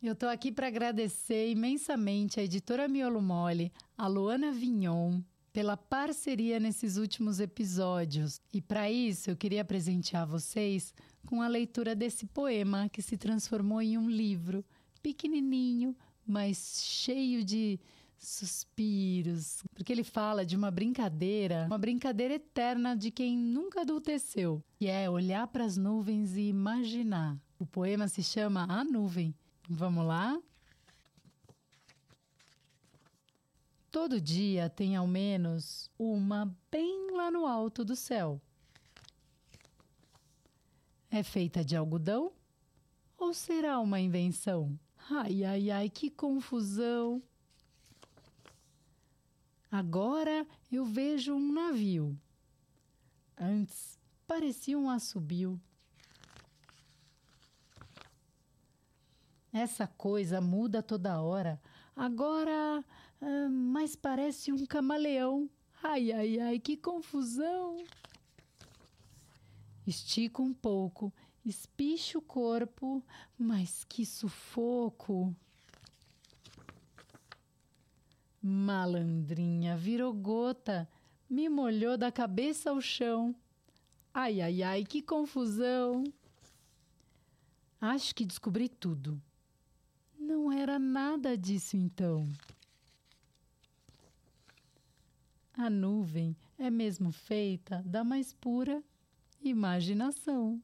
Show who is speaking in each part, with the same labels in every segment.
Speaker 1: Eu tô aqui para agradecer imensamente a editora Miolo Mole, a Luana Vignon, pela parceria nesses últimos episódios. E para isso, eu queria presentear vocês com a leitura desse poema que se transformou em um livro pequenininho, mas cheio de suspiros, porque ele fala de uma brincadeira, uma brincadeira eterna de quem nunca adulteceu, que é olhar para as nuvens e imaginar. O poema se chama A Nuvem. Vamos lá? Todo dia tem ao menos uma bem lá no alto do céu. É feita de algodão ou será uma invenção? Ai, ai, ai, que confusão! Agora eu vejo um navio. Antes parecia um assobio. Essa coisa muda toda hora. Agora, ah, mas parece um camaleão. Ai, ai, ai, que confusão! Estico um pouco, espicho o corpo, mas que sufoco! Malandrinha virou gota, me molhou da cabeça ao chão. Ai, ai, ai, que confusão! Acho que descobri tudo. Era nada disso então. A nuvem é mesmo feita da mais pura imaginação.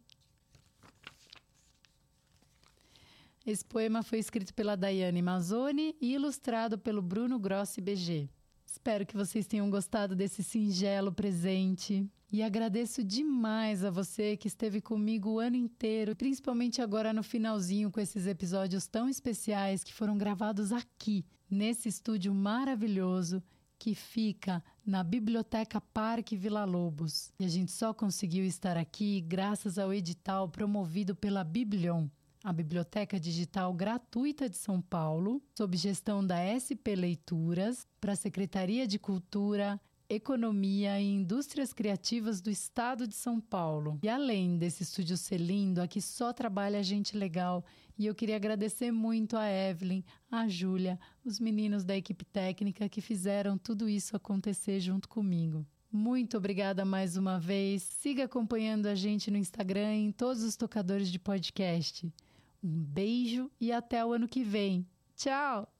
Speaker 1: Esse poema foi escrito pela Daiane Mazzoni e ilustrado pelo Bruno Grossi BG. Espero que vocês tenham gostado desse singelo presente. E agradeço demais a você que esteve comigo o ano inteiro, principalmente agora no finalzinho com esses episódios tão especiais que foram gravados aqui, nesse estúdio maravilhoso que fica na Biblioteca Parque Vila Lobos. E a gente só conseguiu estar aqui graças ao edital promovido pela Biblion, a Biblioteca Digital Gratuita de São Paulo, sob gestão da SP Leituras, para a Secretaria de Cultura, Economia e Indústrias Criativas do Estado de São Paulo. E além desse estúdio ser lindo, aqui só trabalha gente legal. E eu queria agradecer muito a Evelyn, a Júlia, os meninos da equipe técnica que fizeram tudo isso acontecer junto comigo. Muito obrigada mais uma vez. Siga acompanhando a gente no Instagram e em todos os tocadores de podcast. Um beijo e até o ano que vem. Tchau!